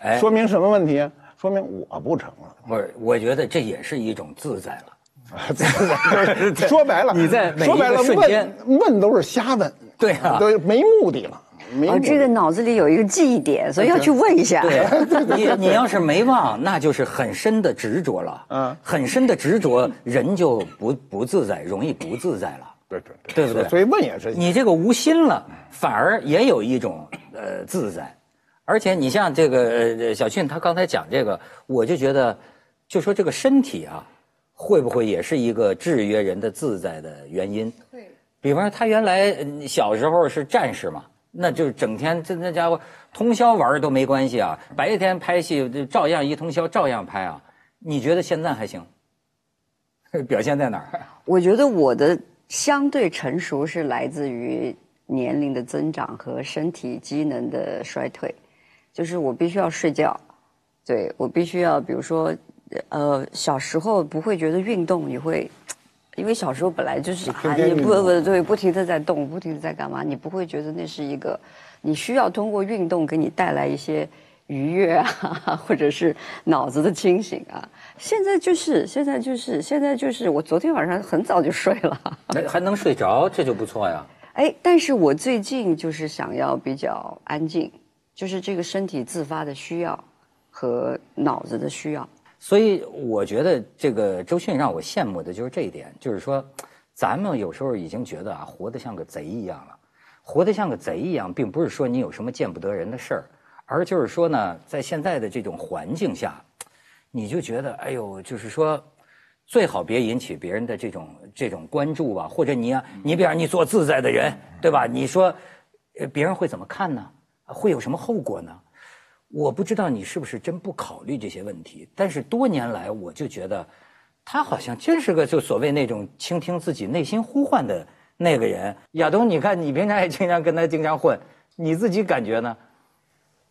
哎，说明什么问题？说明我不成了。不是，我觉得这也是一种自在了。说白了，你在说白了问问都是瞎问，对啊，都没目的了。我，这个脑子里有一个记忆点，所以要去问一下。对，你你要是没忘，那就是很深的执着了。嗯，很深的执着，人就不不自在，容易不自在了。对对对，对不对？所以问也是。你这个无心了，反而也有一种呃自在。而且你像这个小俊，他刚才讲这个，我就觉得，就说这个身体啊，会不会也是一个制约人的自在的原因？会。比方说，他原来小时候是战士嘛。那就整天这那家伙通宵玩都没关系啊，白天拍戏照样一通宵照样拍啊。你觉得现在还行？表现在哪儿？我觉得我的相对成熟是来自于年龄的增长和身体机能的衰退，就是我必须要睡觉，对我必须要，比如说，呃，小时候不会觉得运动你会。因为小时候本来就是啊，你不不对，不停的在动，不停的在干嘛，你不会觉得那是一个你需要通过运动给你带来一些愉悦啊，或者是脑子的清醒啊。现在就是现在就是现在就是我昨天晚上很早就睡了，还还能睡着，这就不错呀。哎，但是我最近就是想要比较安静，就是这个身体自发的需要和脑子的需要。所以我觉得这个周迅让我羡慕的就是这一点，就是说，咱们有时候已经觉得啊，活得像个贼一样了。活得像个贼一样，并不是说你有什么见不得人的事儿，而就是说呢，在现在的这种环境下，你就觉得，哎呦，就是说，最好别引起别人的这种这种关注吧，或者你呀，你比方你做自在的人，对吧？你说，呃，别人会怎么看呢？会有什么后果呢？我不知道你是不是真不考虑这些问题，但是多年来我就觉得，他好像真是个就所谓那种倾听自己内心呼唤的那个人。亚东，你看你平常也经常跟他经常混，你自己感觉呢？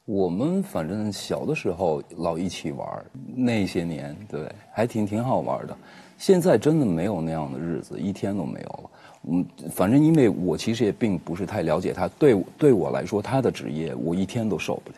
我们反正小的时候老一起玩，那些年对，还挺挺好玩的。现在真的没有那样的日子，一天都没有了。嗯，反正因为我其实也并不是太了解他，对对我来说，他的职业我一天都受不了。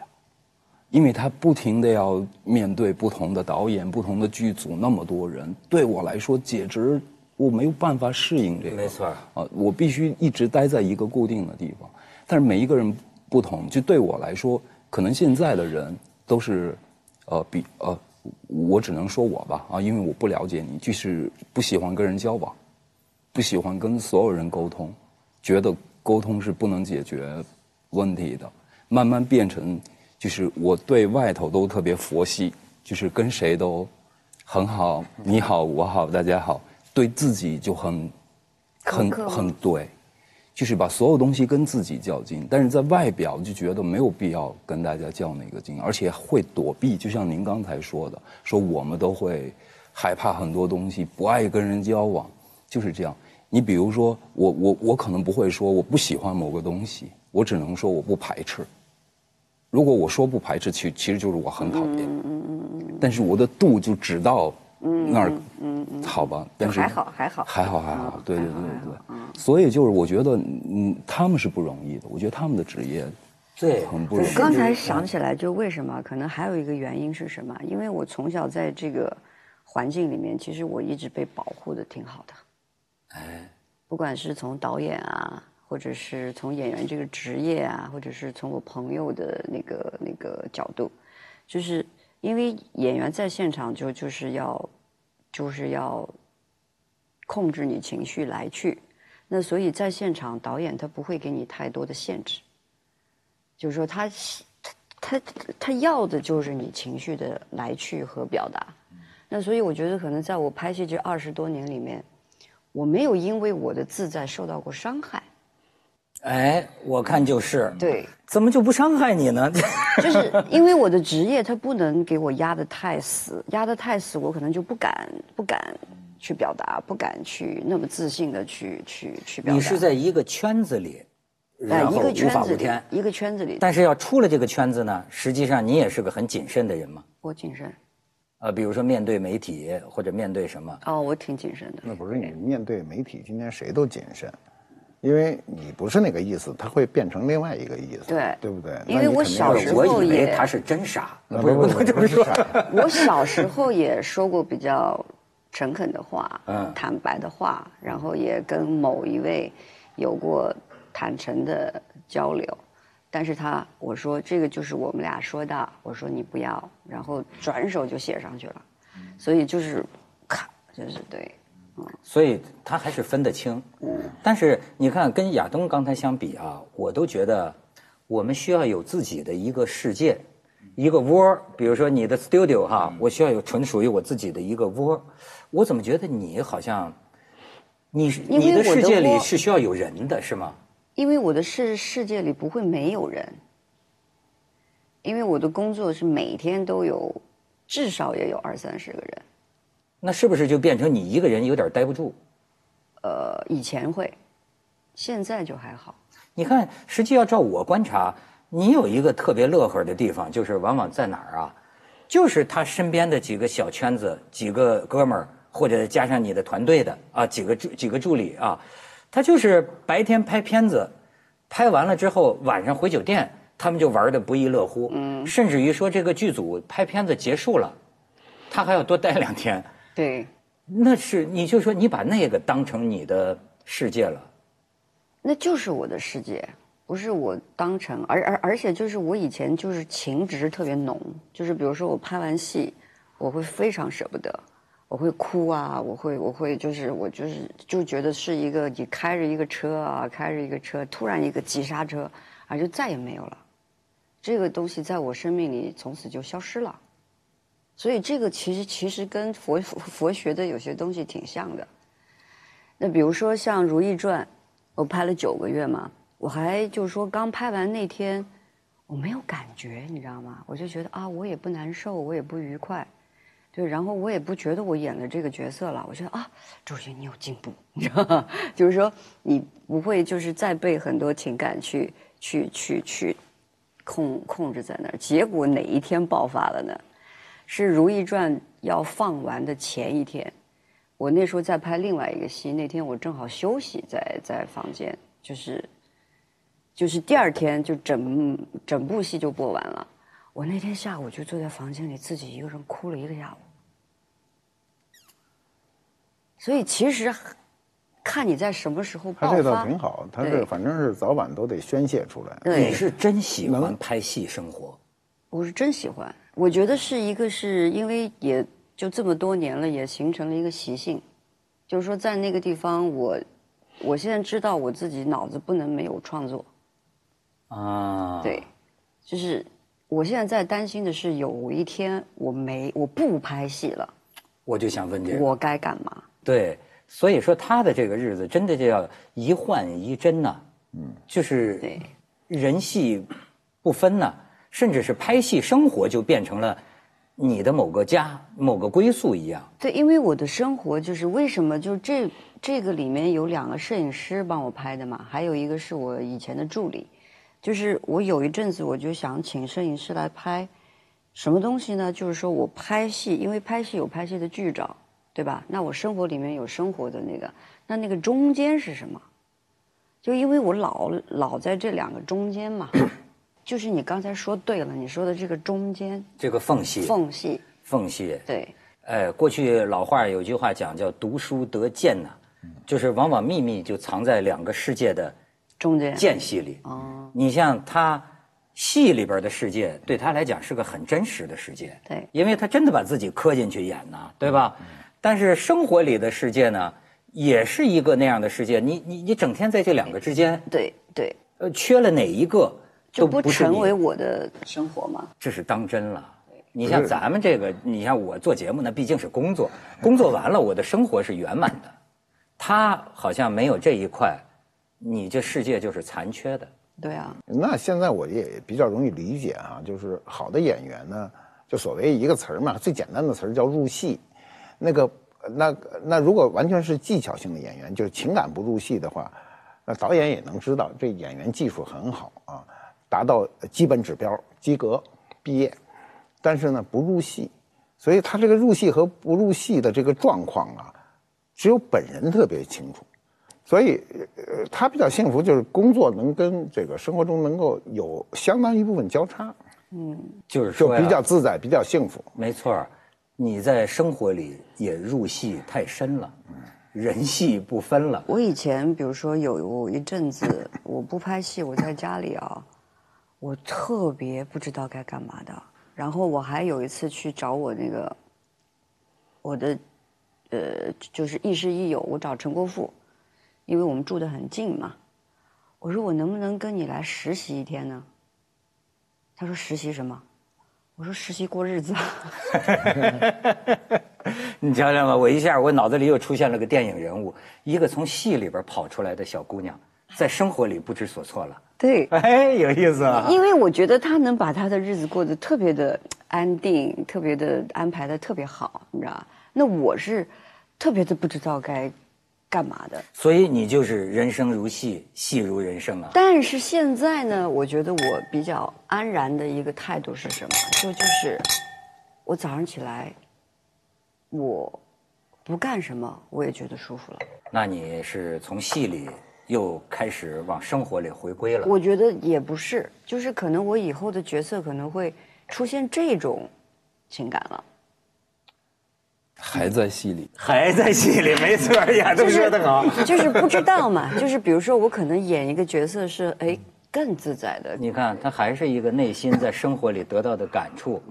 因为他不停的要面对不同的导演、不同的剧组，那么多人，对我来说简直我没有办法适应这个。没错。啊，我必须一直待在一个固定的地方。但是每一个人不同，就对我来说，可能现在的人都是，呃，比呃，我只能说我吧啊，因为我不了解你，就是不喜欢跟人交往，不喜欢跟所有人沟通，觉得沟通是不能解决问题的，慢慢变成。就是我对外头都特别佛系，就是跟谁都很好，你好，我好，大家好。对自己就很很很对，就是把所有东西跟自己较劲，但是在外表就觉得没有必要跟大家较那个劲，而且会躲避。就像您刚才说的，说我们都会害怕很多东西，不爱跟人交往，就是这样。你比如说，我我我可能不会说我不喜欢某个东西，我只能说我不排斥。如果我说不排斥，其其实就是我很讨厌。但是我的度就只到那儿，嗯嗯，好吧。但是还好还好还好还好，对对对对。所以就是我觉得，嗯，他们是不容易的。我觉得他们的职业，对，很不容易。刚才想起来，就为什么？可能还有一个原因是什么？因为我从小在这个环境里面，其实我一直被保护的挺好的。哎，不管是从导演啊。或者是从演员这个职业啊，或者是从我朋友的那个那个角度，就是因为演员在现场就就是要就是要控制你情绪来去，那所以在现场导演他不会给你太多的限制，就是说他他他他要的就是你情绪的来去和表达，那所以我觉得可能在我拍戏这二十多年里面，我没有因为我的自在受到过伤害。哎，我看就是对，怎么就不伤害你呢？就是因为我的职业，它不能给我压得太死，压得太死，我可能就不敢不敢去表达，不敢去那么自信的去去去表达。你是在一个圈子里，然后无法无天，一个圈子里。但是要出了这个圈子呢，实际上你也是个很谨慎的人嘛。我谨慎。呃，比如说面对媒体或者面对什么？哦，我挺谨慎的。那不是你面对媒体，今天谁都谨慎。因为你不是那个意思，他会变成另外一个意思，对对不对？因为我小时候也他是真傻，不是不是这么说。我小时候也说过比较诚恳的话，嗯，坦白的话，然后也跟某一位有过坦诚的交流，但是他我说这个就是我们俩说的，我说你不要，然后转手就写上去了，所以就是，咔，就是对。所以他还是分得清，但是你看跟亚东刚才相比啊，我都觉得我们需要有自己的一个世界，一个窝比如说你的 studio 哈，我需要有纯属于我自己的一个窝我怎么觉得你好像，你你的世界里是需要有人的是吗？因为我的世世界里不会没有人，因为我的工作是每天都有，至少也有二三十个人。那是不是就变成你一个人有点待不住？呃，以前会，现在就还好。你看，实际要照我观察，你有一个特别乐呵的地方，就是往往在哪儿啊？就是他身边的几个小圈子，几个哥们儿，或者加上你的团队的啊，几个助几个助理啊，他就是白天拍片子，拍完了之后晚上回酒店，他们就玩的不亦乐乎。嗯。甚至于说，这个剧组拍片子结束了，他还要多待两天。对，那是你就说你把那个当成你的世界了，那就是我的世界，不是我当成，而而而且就是我以前就是情执特别浓，就是比如说我拍完戏，我会非常舍不得，我会哭啊，我会我会就是我就是就觉得是一个你开着一个车啊，开着一个车，突然一个急刹车，啊就再也没有了，这个东西在我生命里从此就消失了。所以这个其实其实跟佛佛学的有些东西挺像的。那比如说像《如懿传》，我拍了九个月嘛，我还就是说刚拍完那天，我没有感觉，你知道吗？我就觉得啊，我也不难受，我也不愉快，对，然后我也不觉得我演了这个角色了，我觉得啊，周迅你有进步，你知道吗？就是说你不会就是再被很多情感去去去去控控制在那儿，结果哪一天爆发了呢？是《如懿传》要放完的前一天，我那时候在拍另外一个戏，那天我正好休息在在房间，就是就是第二天就整整部戏就播完了。我那天下午就坐在房间里自己一个人哭了一个下午。所以其实看你在什么时候爆发，他这倒挺好，他这反正是早晚都得宣泄出来。你是真喜欢拍戏生活？我是真喜欢。我觉得是一个，是因为也就这么多年了，也形成了一个习性，就是说在那个地方，我我现在知道我自己脑子不能没有创作啊，对，就是我现在在担心的是，有一天我没我不拍戏了，我就想问这个，我该干嘛？对，所以说他的这个日子真的就要一幻一真呐，嗯，就是对人戏不分呐。甚至是拍戏生活就变成了你的某个家、某个归宿一样。对，因为我的生活就是为什么就这这个里面有两个摄影师帮我拍的嘛，还有一个是我以前的助理。就是我有一阵子我就想请摄影师来拍，什么东西呢？就是说我拍戏，因为拍戏有拍戏的剧照，对吧？那我生活里面有生活的那个，那那个中间是什么？就因为我老老在这两个中间嘛，就是你刚才说对了，你说的这个中间这个缝隙，缝隙，缝隙，对，哎，过去老话有句话讲叫“读书得见”呐，就是往往秘密就藏在两个世界的中间间隙里。哦，你像他戏里边的世界，对他来讲是个很真实的世界，对因为他真的把自己磕进去演呐，对吧？但是生活里的世界呢，也是一个那样的世界。你你你整天在这两个之间，对对，呃，缺了哪一个就不成为我的生活吗。这是当真了。你像咱们这个，你像我做节目，那毕竟是工作，工作完了，我的生活是圆满的。他好像没有这一块，你这世界就是残缺的。对啊，那现在我也比较容易理解啊，就是好的演员呢，就所谓一个词儿嘛，最简单的词儿叫入戏。那个，那那如果完全是技巧性的演员，就是情感不入戏的话，那导演也能知道这演员技术很好啊，达到基本指标及格毕业，但是呢不入戏，所以他这个入戏和不入戏的这个状况啊，只有本人特别清楚。所以，呃，他比较幸福，就是工作能跟这个生活中能够有相当一部分交叉，嗯就是说呀比较自在，比较幸福。没错你在生活里也入戏太深了，人戏不分了。我以前比如说有有一阵子我不拍戏，我在家里啊，我特别不知道该干嘛的。然后我还有一次去找我那个我的呃，就是亦师亦友，我找陈国富，因为我们住得很近嘛。我说我能不能跟你来实习一天呢？他说实习什么？我说实习过日子。你瞧瞧吧，我一下我脑子里又出现了个电影人物，一个从戏里边跑出来的小姑娘，在生活里不知所措了。对，哎，有意思啊！因为我觉得他能把他的日子过得特别的安定，特别的安排的特别好，你知道吧？那我是特别的不知道该干嘛的。所以你就是人生如戏，戏如人生啊。但是现在呢，我觉得我比较安然的一个态度是什么？就就是我早上起来，我不干什么，我也觉得舒服了。那你是从戏里又开始往生活里回归了。我觉得也不是，就是可能我以后的角色可能会出现这种情感了。还在戏里，还在戏里，没错，亚东说得好。就是不知道嘛，就是比如说我可能演一个角色是哎更自在的，你看，他还是一个内心在生活里得到的感触，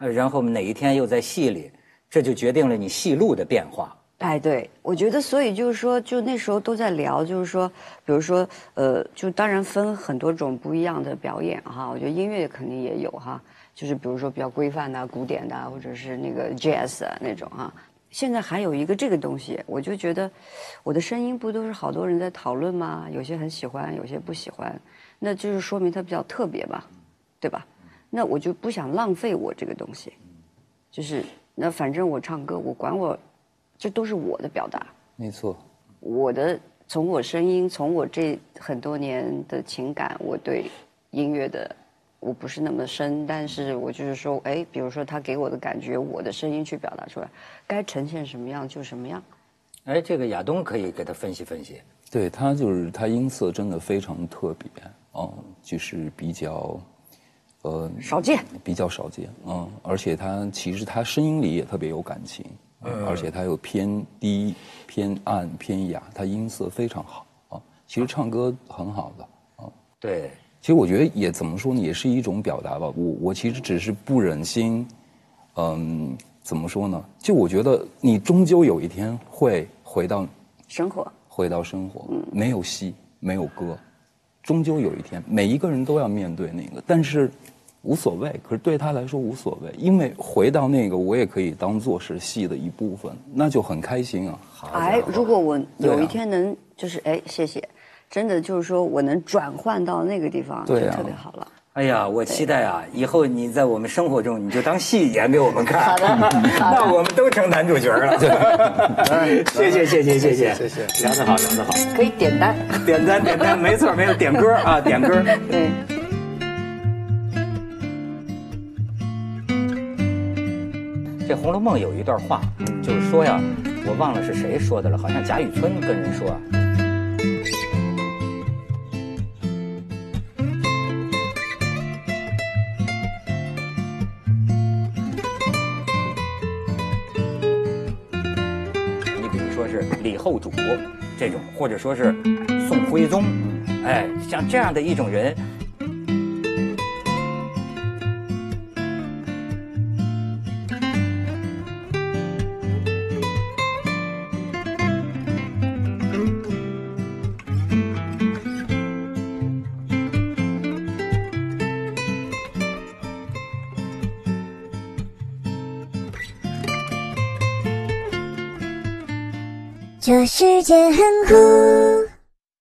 呃然后哪一天又在戏里，这就决定了你戏路的变化。哎，对，我觉得所以就是说，就那时候都在聊，就是说，比如说，呃，就当然分很多种不一样的表演哈，我觉得音乐肯定也有哈，就是比如说比较规范的、古典的，或者是那个 jazz 啊那种哈。现在还有一个这个东西，我就觉得我的声音不都是好多人在讨论吗？有些很喜欢，有些不喜欢，那就是说明它比较特别吧，对吧？那我就不想浪费我这个东西，就是那反正我唱歌，我管我，这都是我的表达。没错，我的从我声音，从我这很多年的情感，我对音乐的我不是那么深，但是我就是说，哎，比如说他给我的感觉，我的声音去表达出来，该呈现什么样就什么样。哎，这个亚东可以给他分析分析。对他就是他音色真的非常特别，嗯，就是比较，呃，少见，比较少见，嗯，而且他其实他声音里也特别有感情，嗯，而且它又偏低、偏暗、偏哑，它音色非常好啊。其实唱歌很好的啊。对，其实我觉得也怎么说呢，也是一种表达吧。我我其实只是不忍心，嗯，怎么说呢？就我觉得你终究有一天会回到生活。回到生活，没有戏，没有歌，终究有一天，每一个人都要面对那个，但是无所谓，可是对他来说无所谓，因为回到那个我也可以当做是戏的一部分，那就很开心啊。好，哎，如果我有一天能，就是哎，谢谢，真的就是说我能转换到那个地方，对，特别好了。哎呀，我期待啊，以后你在我们生活中你就当戏演给我们看。好的，那我们都成男主角了。对，谢谢，谢谢，谢谢。谢谢，聊得好，聊得好。可以点单，点单，点单，没错，没错，点歌啊，点歌。对。《红楼梦》有一段话，就是说呀，我忘了是谁说的了，好像贾雨村跟人说。你比如说是李后主这种，或者说是宋徽宗，哎，像这样的一种人。这世界很酷。